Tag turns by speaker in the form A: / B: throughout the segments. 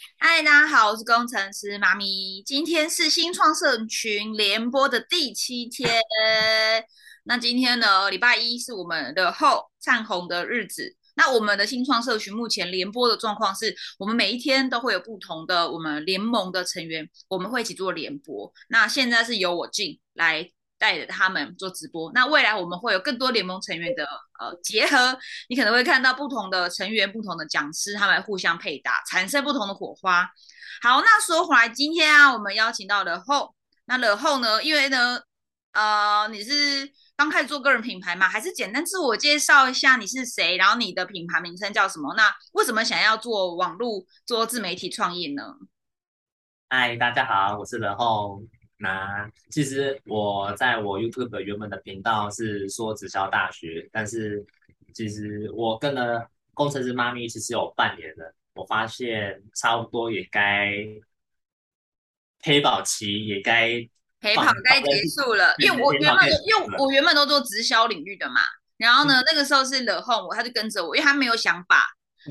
A: 嗨，大家好，我是工程师妈咪。今天是新创社群联播的第七天。那今天呢，礼拜一是我们的后灿红的日子。那我们的新创社群目前联播的状况是，我们每一天都会有不同的我们联盟的成员，我们会一起做联播。那现在是由我进来。带着他们做直播，那未来我们会有更多联盟成员的呃结合，你可能会看到不同的成员、不同的讲师，他们互相配搭，产生不同的火花。好，那说回来，今天啊，我们邀请到了后，那了后呢，因为呢，呃，你是刚开始做个人品牌嘛，还是简单自我介绍一下你是谁，然后你的品牌名称叫什么？那为什么想要做网络做自媒体创业呢？
B: 嗨，大家好，我是了后。那其实我在我 YouTube 原本的频道是说直销大学，但是其实我跟了工程师妈咪其实有半年了，我发现差不多也该黑宝期也该
A: 陪跑该结束了，因为我原本因为我原本都做直销领域的嘛，然后呢那个时候是惹后我他就跟着我，因为他没有想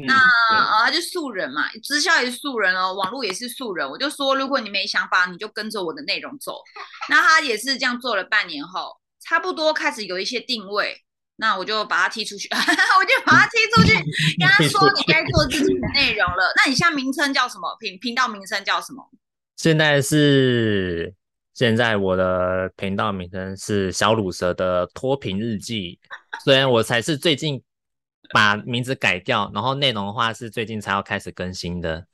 A: 法。那呃，他就素人嘛，直销也是素人哦，网络也是素人。我就说，如果你没想法，你就跟着我的内容走。那他也是这样做了半年后，差不多开始有一些定位，那我就把他踢出去，我就把他踢出去，跟他说你该做自己的内容了。那你现在名称叫什么？频频道名称叫什么？
C: 现在是现在我的频道名称是小乳蛇的脱贫日记，虽然我才是最近。把名字改掉，然后内容的话是最近才要开始更新的。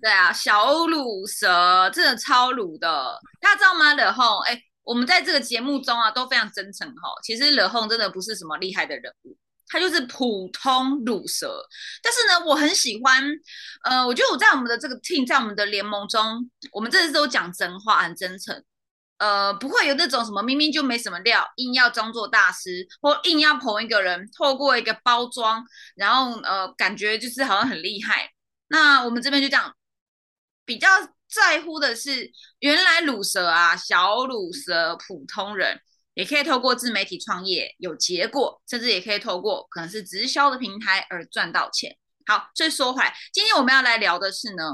A: 对啊，小鲁蛇真的超鲁的，大家知道吗？惹红，哎，我们在这个节目中啊都非常真诚哈。其实惹红真的不是什么厉害的人物，他就是普通鲁蛇。但是呢，我很喜欢，呃，我觉得我在我们的这个 team，在我们的联盟中，我们这次都讲真话，很真诚。呃，不会有那种什么明明就没什么料，硬要装作大师，或硬要捧一个人，透过一个包装，然后呃，感觉就是好像很厉害。那我们这边就这样，比较在乎的是，原来卤蛇啊，小卤蛇，普通人也可以透过自媒体创业有结果，甚至也可以透过可能是直销的平台而赚到钱。好，所以说回来，今天我们要来聊的是呢，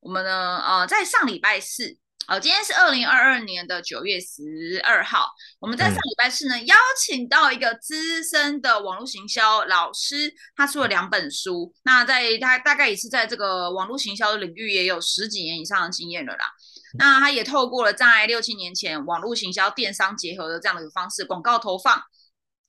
A: 我们呢，呃，在上礼拜四。好，今天是二零二二年的九月十二号。我们在上礼拜四呢，邀请到一个资深的网络行销老师，他出了两本书。那在他大概也是在这个网络行销的领域也有十几年以上的经验了啦。那他也透过了在六七年前网络行销电商结合的这样的一个方式，广告投放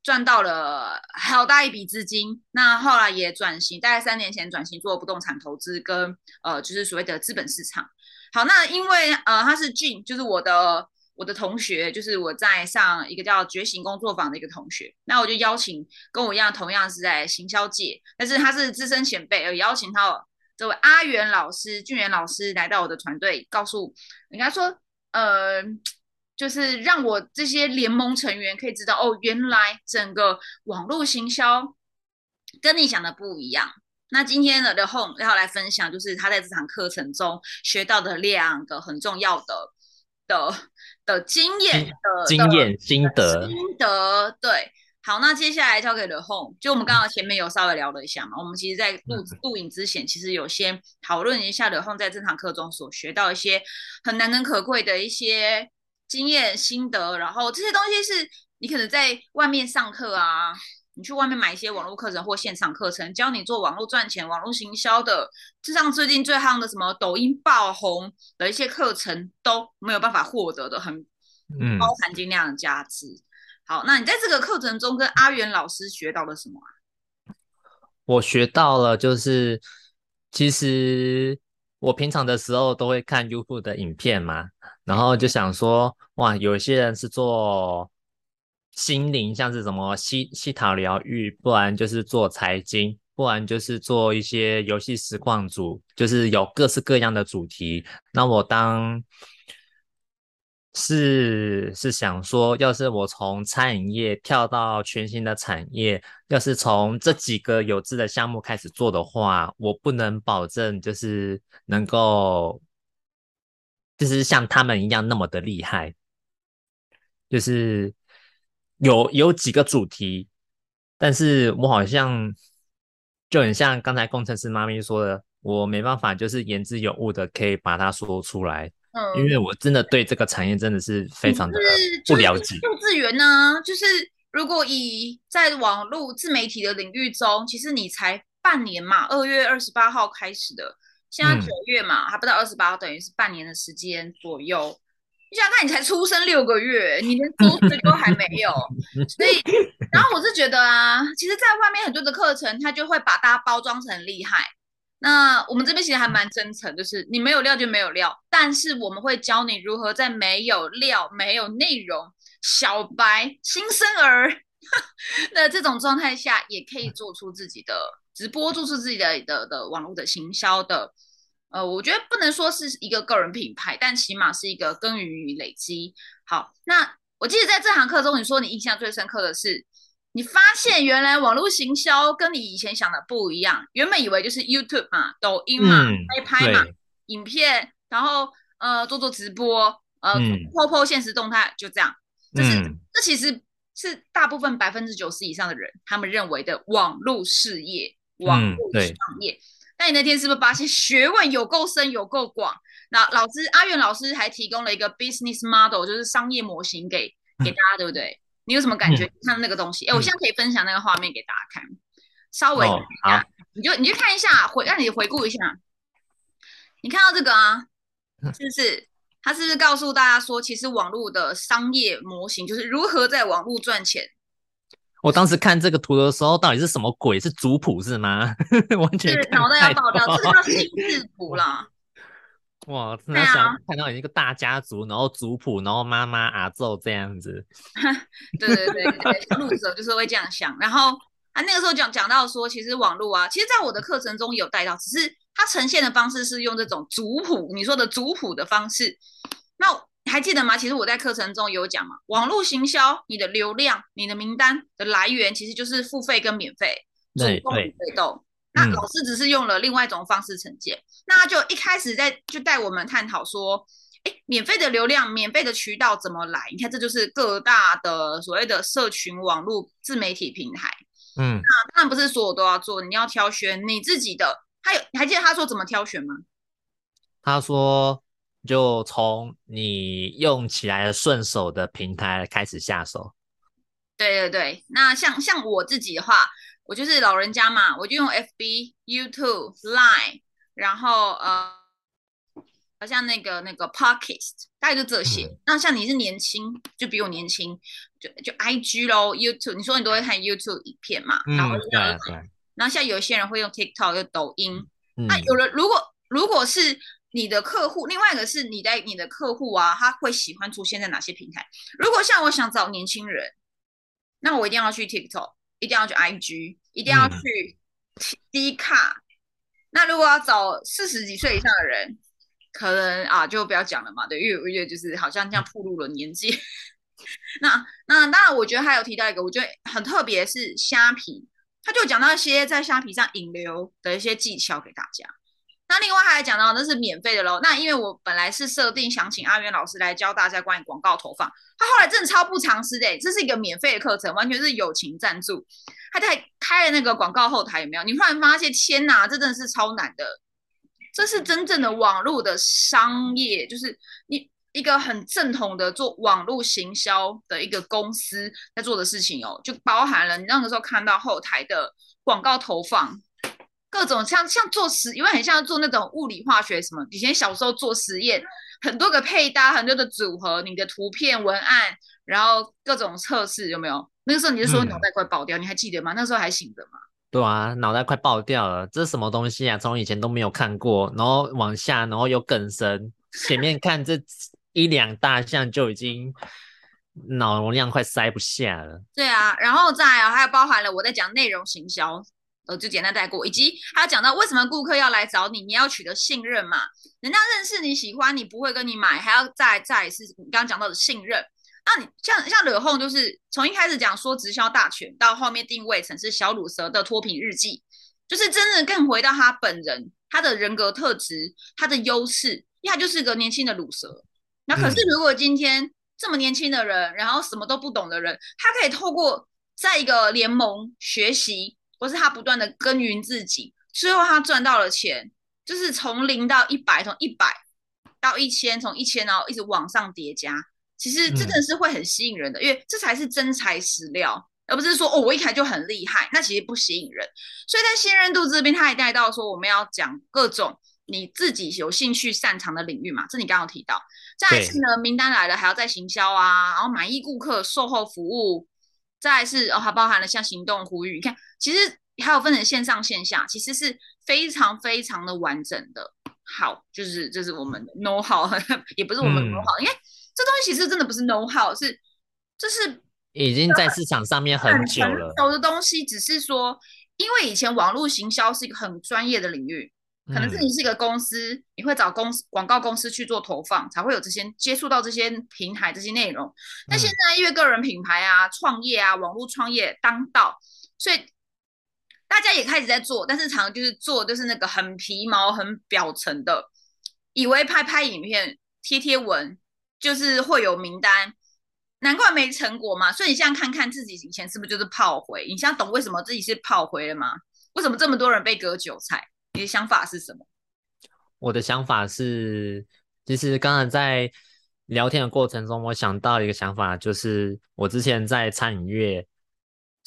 A: 赚到了好大一笔资金。那后来也转型，大概三年前转型做不动产投资跟呃，就是所谓的资本市场。好，那因为呃他是俊，就是我的我的同学，就是我在上一个叫觉醒工作坊的一个同学，那我就邀请跟我一样同样是在行销界，但是他是资深前辈，而邀请到这位阿元老师、俊元老师来到我的团队，告诉人家说，呃，就是让我这些联盟成员可以知道，哦，原来整个网络行销跟你想的不一样。那今天的的 home 要来分享，就是他在这堂课程中学到的两个很重要的的的经验的
C: 经验心得
A: 心得。对，好，那接下来交给了 home，就我们刚刚前面有稍微聊了一下嘛，我们其实在录录影之前，其实有先讨论一下了 home 在这堂课中所学到一些很难能可贵的一些经验心得，然后这些东西是你可能在外面上课啊。你去外面买一些网络课程或现场课程，教你做网络赚钱、网络行销的，就像最近最夯的什么抖音爆红的一些课程，都没有办法获得的很高含金量的价值。好，那你在这个课程中跟阿元老师学到了什么啊？
C: 我学到了，就是其实我平常的时候都会看 YouTube 的影片嘛，然后就想说，哇，有些人是做。心灵像是什么西西塔疗愈，不然就是做财经，不然就是做一些游戏实况组，就是有各式各样的主题。那我当是是想说，要是我从餐饮业跳到全新的产业，要是从这几个有志的项目开始做的话，我不能保证就是能够，就是像他们一样那么的厉害，就是。有有几个主题，但是我好像就很像刚才工程师妈咪说的，我没办法就是言之有物的可以把它说出来，
A: 嗯，
C: 因为我真的对这个产业真的是非常的不了解。
A: 幼稚园呢，就是如果以在网络自媒体的领域中，其实你才半年嘛，二月二十八号开始的，现在
C: 嗯
A: 九月嘛，还不到二十八号，等于是半年的时间左右。你想看，你才出生六个月，你连周岁都还没有，所以，然后我是觉得啊，其实，在外面很多的课程，它就会把大家包装成厉害。那我们这边其实还蛮真诚，就是你没有料就没有料，但是我们会教你如何在没有料、没有内容、小白、新生儿的这种状态下，也可以做出自己的直播，做出自己的的的网络的行销的。呃，我觉得不能说是一个个人品牌，但起码是一个耕耘与累积。好，那我记得在这堂课中，你说你印象最深刻的是，你发现原来网络行销跟你以前想的不一样。原本以为就是 YouTube 嘛、抖音嘛、
C: 嗯
A: 拍拍嘛、影片，然后呃做做直播，呃
C: 嗯
A: po po 现实动态，就这样。这是、
C: 嗯
A: 这其实是大部分百分之九十以上的人他们认为的网络事业、网
C: 嗯
A: 络
C: 对
A: 商业。那你那天是不是发现学问有够深、有够广？那老师阿远老师还提供了一个 business model，就是商业模型给给大家，对不对？你有什么感觉？
C: 嗯
A: 看那个东西，哎，我现在可以分享那个画面给大家看，稍微
C: 哦
A: 看一下
C: 好，
A: 你就你就看一下，回让你回顾一下。你看到这个啊，是不是？他是不是告诉大家说，其实网络的商业模型就是如何在网络赚钱？
C: 我当时看这个图的时候，到底是什么鬼？是族谱是吗？完全
A: 脑袋要爆掉，
C: 懂
A: 这个叫心智图啦。
C: 哇！
A: 真
C: 的想看到一个大家族，然后族谱，然后妈妈阿昼这样子，
A: 对对对对，小路者就是会这样想。然后啊那个时候讲讲到说，其实网络啊，其实在我的课程中有带到，只是它呈现的方式是用这种族谱，你说的族谱的方式。那还记得吗？其实我在课程中有讲嘛，网络行销，你的流量、你的名单的来源，其实就是付费跟免费，主动被动。那
C: 嗯
A: 老师只是用了另外一种方式呈现，那他就一开始在就带我们探讨说，哎，免费的流量、免费的渠道怎么来？你看，这就是各大的所谓的社群网络自媒体平台。
C: 嗯，那
A: 当然不是所有都要做，你要挑选你自己的。还有，你还记得他说怎么挑选吗？
C: 他说就从你用起来顺手的平台开始下手。
A: 对对对，那像像我自己的话，我就是老人家嘛，我就用 FB、YouTube、Line，然后呃，好像那个那个 Podcast，大概就这些。
C: 嗯
A: 那像你是年轻，就比我年轻，就就 IG 咯 YouTube，你说你都会看 YouTube 影片嘛？然后
C: 嗯，对啊对啊，
A: 然后像有一些人会用 TikTok、用抖音，
C: 嗯
A: 那有人如果如果是你的客户，另外一个是你在你的客户啊，他会喜欢出现在哪些平台？如果像我想找年轻人，那我一定要去 TikTok，一定要去 IG，一定要
C: 嗯
A: 去 D 卡。那如果要找四十几岁以上的人，可能啊就不要讲了嘛，对，因为我觉得就是好像这样暴露了年纪。那那当然，我觉得还有提到一个，我觉得很特别是虾皮，他就讲到一些在虾皮上引流的一些技巧给大家。那另外还讲到那是免费的喽。那因为我本来是设定想请阿元老师来教大家关于广告投放，他后来真的超不常识的，这是一个免费的课程，完全是友情赞助。他在开了那个广告后台有没有？你突然发现，天哪，这真的是超难的。这是真正的网络的商业，就是你一个很正统的做网络行销的一个公司在做的事情哦，就包含了你那个时候看到后台的广告投放，各种像像做实，因为很像做那种物理化学什么，以前小时候做实验，很多个配搭，很多的组合，你的图片文案，然后各种测试有没有？那个时候你就说
C: 嗯
A: 脑袋快爆掉，你还记得吗？那时候还醒着吗？
C: 对啊，脑袋快爆掉了，这是什么东西啊？从以前都没有看过，然后往下，然后又更深，前面看这一两大项就已经脑容量快塞不下了。
A: 对啊，然后再啊，还有包含了我在讲内容行销，呃，就简单带过，以及还有讲到为什么顾客要来找你，你要取得信任嘛，人家认识你喜欢你不会跟你买，还要再再是你刚刚讲到的信任。那你像像惹后就是从一开始讲说直销大全，到后面定位成是小乳蛇的脱贫日记，就是真的更回到他本人，他的人格特质，他的优势，因为他就是个年轻的乳蛇。那可是
C: 嗯
A: 如果今天这么年轻的人，然后什么都不懂的人，他可以透过在一个联盟学习，或是他不断的耕耘自己，最后他赚到了钱，就是从零到一百，从一百到一千，从一千然后一直往上叠加，其实真的是会很吸引人的，因为这才是真材实料，而不是说哦我一开就很厉害，那其实不吸引人。所以在信任度这边，他也带到说我们要讲各种你自己有兴趣擅长的领域嘛，这你刚刚提到。再一次呢，名单来了还要再行销啊，然后满意顾客、售后服务，再是哦还包含了像行动呼吁，你看其实。还有分成线上线下，其实是非常非常的完整的。好，就是这是我们的 know how，也不是我们 know how，因为这东西其实真的不是 know how，是就是
C: 已经在市场上面很久了。
A: 有的东西只是说，因为以前网络行销是一个很专业的领域，可能是你是一个公司，你会找公司广告公司去做投放，才会有这些接触到这些平台这些内容。那现在因为个人品牌啊、创业啊、网络创业当道，所以。大家也开始在做，但是常就是做就是那个很皮毛、很表层的，以为拍拍影片、贴贴文就是会有名单，难怪没成果嘛。所以你现在看看自己以前是不是就是炮灰？你现在懂为什么自己是炮灰了吗？为什么这么多人被割韭菜？你的想法是什么？
C: 我的想法是，其实刚才在聊天的过程中，我想到一个想法，就是我之前在餐饮业。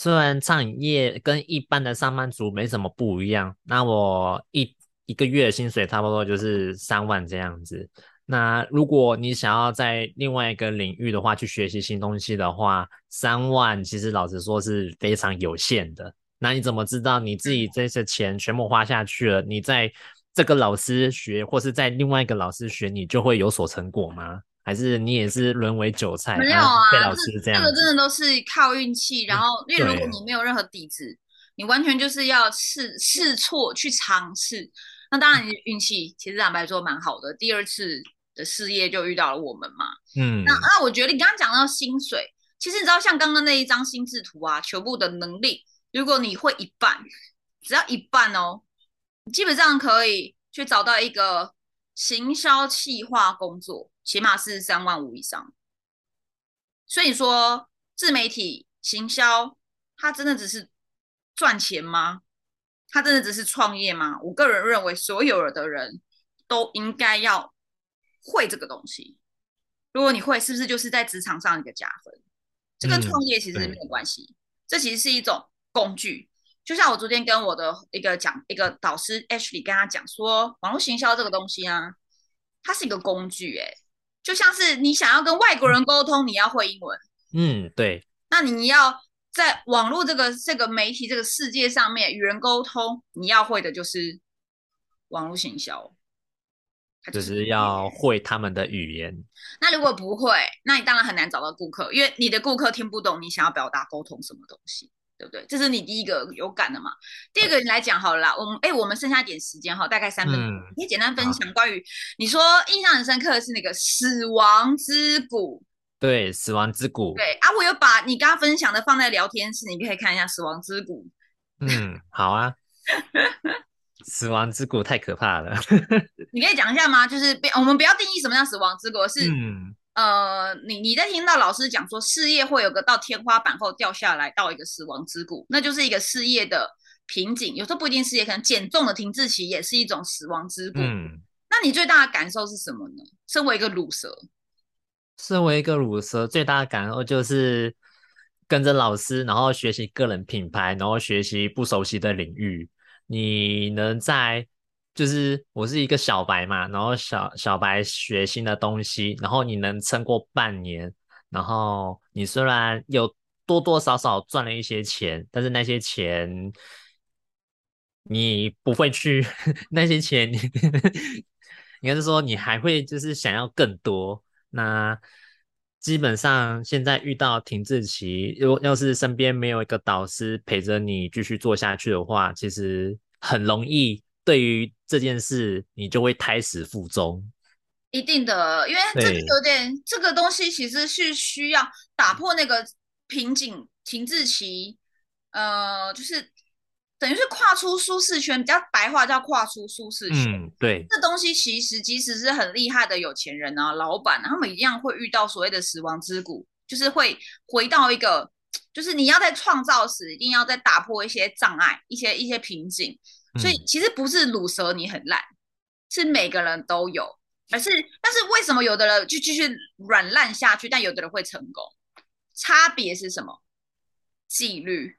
C: 虽然餐饮业跟一般的上班族没什么不一样，那我一一个月薪水差不多就是三万这样子。那如果你想要在另外一个领域的话去学习新东西的话，三万其实老实说是非常有限的。那你怎么知道你自己这些钱全部花下去了，你在这个老师学或是在另外一个老师学，你就会有所成果吗？还是你也是沦为韭菜？
A: 没有啊，
C: 被老师这样。
A: 这个真的都是靠运气。然后，因为如果你没有任何底子，你完全就是要试试错去尝试。那当然，你运气其实坦白说蛮好的。第二次的事业就遇到了我们嘛。嗯。那那我觉得你刚刚讲到薪水，其实你知道像刚刚那一张心智图啊，全部的能力，如果你会一半，只要一半哦，你基本上可以去找到一个行销企划工作。起码是三万五以上，所以说自媒体行销，它真的只是赚钱吗？它真的只是创业吗？我个人认为，所有的人都应该要会这个东西。如果你会，是不是就是在职场上一个加分？这跟创业其实没有关系，这其实是一种工具。就像我昨天跟我的一个讲一个导师 Ashley 跟他讲说，网络行销这个东西啊，它是一个工具，哎。就像是你想要跟外国人沟通，你要会英文。
C: 嗯，对。
A: 那你要在网络这个这个媒体这个世界上面与人沟通，你要会的就是网络行销，
C: 就是要会他们的语言。
A: 那如果不会，那你当然很难找到顾客，因为你的顾客听不懂你想要表达沟通什么东西。对不对？这是你第一个有感的嘛？第二个你来讲好了，我们哎，我们剩下一点时间哈，大概三分钟，可以简单分享关于你说印象很深刻的是那个死亡之谷。
C: 对，死亡之谷。
A: 对啊，我有把你刚刚分享的放在聊天室，你可以看一下死亡之谷。
C: 嗯，好啊。死亡之谷太可怕了。
A: 你可以讲一下吗？就是我们不要定义什么叫死亡之谷，是嗯。呃，你你在听到老师讲说事业会有个到天花板后掉下来到一个死亡之谷，那就是一个事业的瓶颈。有时候不一定事业，可能减重的停滞期也是一种死亡之谷。嗯，那你最大的感受是什么呢？身为一个乳蛇，
C: 身为一个乳蛇，最大的感受就是跟着老师，然后学习个人品牌，然后学习不熟悉的领域，你能在。就是我是一个小白嘛，然后小小白学新的东西，然后你能撑过半年，然后你虽然有多多少少赚了一些钱，但是那些钱你不会去，那些钱你 应该是说你还会就是想要更多。那基本上现在遇到停滞期，如要是身边没有一个导师陪着你继续做下去的话，其实很容易。对于这件事，你就会胎死腹中。
A: 一定的，因为这个有点，这个东西其实是需要打破那个瓶颈、停滞期，呃，就是等于是跨出舒适圈，比较白话叫跨出舒适圈。
C: 嗯，对。
A: 这东西其实即使是很厉害的有钱人啊、老板，他们一样会遇到所谓的死亡之谷，就是会回到一个，就是你要在创造时，一定要再打破一些障碍、一些一些瓶颈。所以其实不是卤蛇你很烂，是每个人都有，而是但是为什么有的人就继续软烂下去，但有的人会成功？差别是什么？纪律。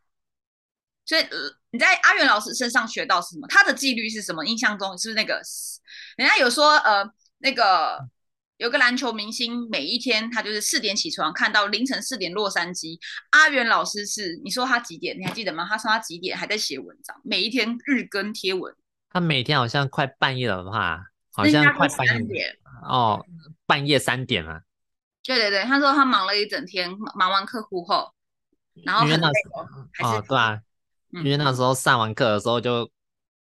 A: 所以呃你在阿元老师身上学到什么？他的纪律是什么？印象中是不是那个？人家有说呃那个有个篮球明星，每一天他就是四点起床，看到凌晨四点洛杉矶。阿元老师是你说他几点？你还记得吗？他说他几点还在写文章，每一天日更贴文。
C: 他每天好像快半夜了吧？好像快半夜
A: 三点。
C: 哦，半夜三点啊。
A: 对对对，他说他忙了一整天，忙完客户后，然后
C: 因为那
A: 很累哦，
C: 哦，对啊，
A: 嗯
C: 因为那时候上完课的时候就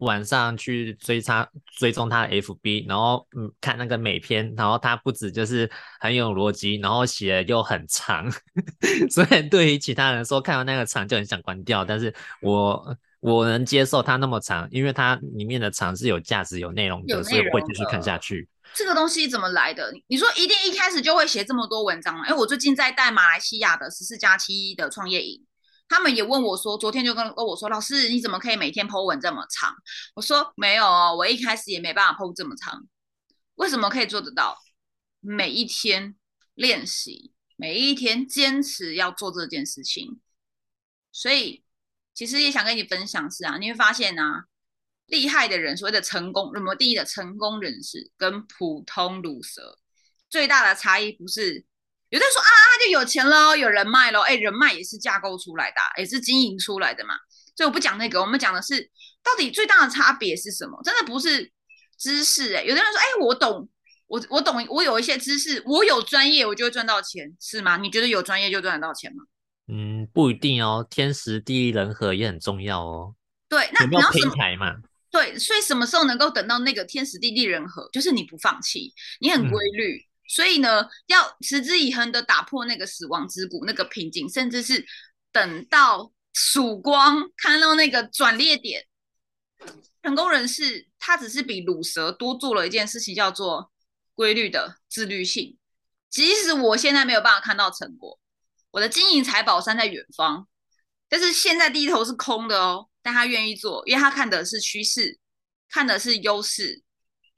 C: 晚上去追他追踪他的 FB，然后嗯看那个美篇，然后他不止就是很有逻辑，然后写的又很长，虽然对于其他人说看到那个长就很想关掉，但是我我能接受它那么长，因为它里面的长是有价值、有内容的，所以我会继续看下去。
A: 这个东西怎么来的？你你说一定一开始就会写这么多文章吗？因为我最近在带马来西亚的十四加七的创业营，他们也问我说，昨天就跟跟我说，老师你怎么可以每天 po 文这么长？我说没有哦，我一开始也没办法 po 这么长，为什么可以做得到？每一天练习，每一天坚持要做这件事情，所以其实也想跟你分享是啊，你会发现啊，厉害的人，所谓的成功，什么第一的成功人士跟普通乳蛇最大的差异不是，有的人说啊，就有钱喽，有人脉喽，哎，人脉也是架构出来的啊、也是经营出来的嘛。所以我不讲那个，我们讲的是到底最大的差别是什么？真的不是知识、哎，有的人说，哎，我懂，我我懂，我有一些知识，我有专业，我就会赚到钱，是吗？你觉得有专业就赚得到钱吗？
C: 嗯，不一定哦，天时地利人和也很重要哦。
A: 对，那你要什么？
C: 台嘛？
A: 对，所以什么时候能够等到那个天时地利人和？就是你不放弃，你很规律。所以呢，要持之以恒的打破那个死亡之谷，那个瓶颈，甚至是等到曙光，看到那个转捩点。成功人士他只是比乳蛇多做了一件事情，叫做规律的自律性。即使我现在没有办法看到成果，我的金银财宝山在远方，但是现在低头是空的哦。但他愿意做，因为他看的是趋势，看的是优势，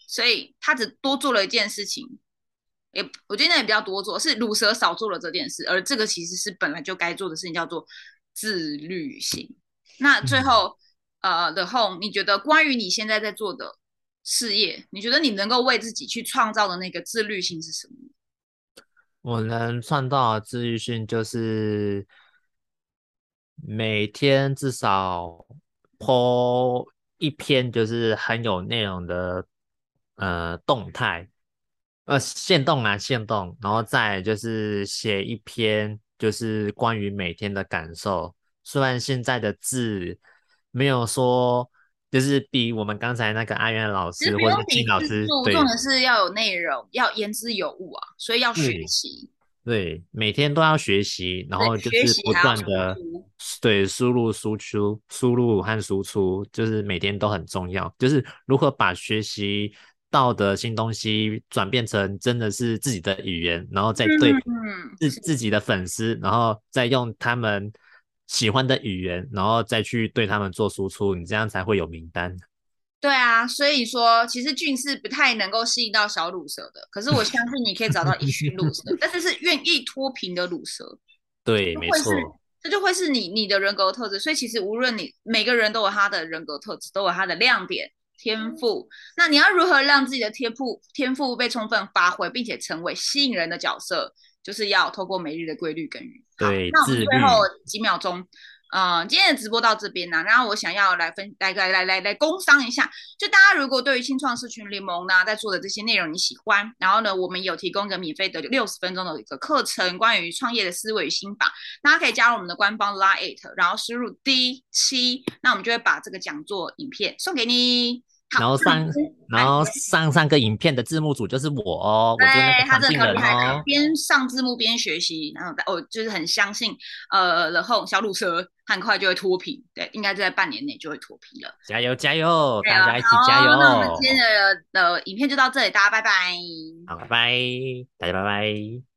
A: 所以他只多做了一件事情。也我觉得那也比较多做，是乳蛇少做了这件事，而这个其实是本来就该做的事情，叫做自律性。那最后，呃，的后，你觉得关于你现在在做的事业，你觉得你能够为自己去创造的那个自律性是什么？
C: 我能创造的自律性就是每天至少 po 一篇就是很有内容的呃动态，呃限动啊限动，然后再就是写一篇就是关于每天的感受。虽然现在的字没有说就是比我们刚才那个阿元老师或者金老师对
A: 重的是要有内容，要言之有物啊，所以要学
C: 对
A: 习。
C: 对，每天都要学习，然
A: 对
C: 后就是不断的
A: 出
C: 对输入、输出、输入和输出，就是每天都很重要。就是如何把学习到的新东西转变成真的是自己的语言，然后再对
A: 嗯，
C: 自自己的粉丝，然后再用他们喜欢的语言，然后再去对他们做输出，你这样才会有名单。
A: 对啊，所以说其实俊是不太能够吸引到小乳蛇的，可是我相信你可以找到一群乳蛇，但是是愿意脱贫的乳蛇，
C: 对，没错
A: 这就会是你你的人格特质。所以其实无论你每个人都有他的人格特质，都有他的亮点、天赋。那你要如何让自己的天赋天赋被充分发挥，并且成为吸引人的角色，就是要透过每日的规律耕耘。好
C: 对
A: 那我们最后几秒钟。嗯，今天的直播到这边呢、然后我想要来分来来来来来工商一下，就大家如果对于新创社群联盟呢在做的这些内容你喜欢，然后呢，我们有提供一个免费的六十分钟的一个课程，关于创业的思维与心法，大家可以加入我们的官方 Line Eight，然后输入 D 七，那我们就会把这个讲座影片送给你。好
C: 然后上 然后上上个影片的字幕组就是我哦，我
A: 真的很厉害。边上字幕边学习，然后我就是很相信，呃，然后小乳蛇很快就会脱贫，对，应该就在半年内就会脱贫了。
C: 加油加油，大家一起加
A: 油那我们！今天的的影片就到这里，大家拜拜。
C: 好，拜拜，大家拜拜。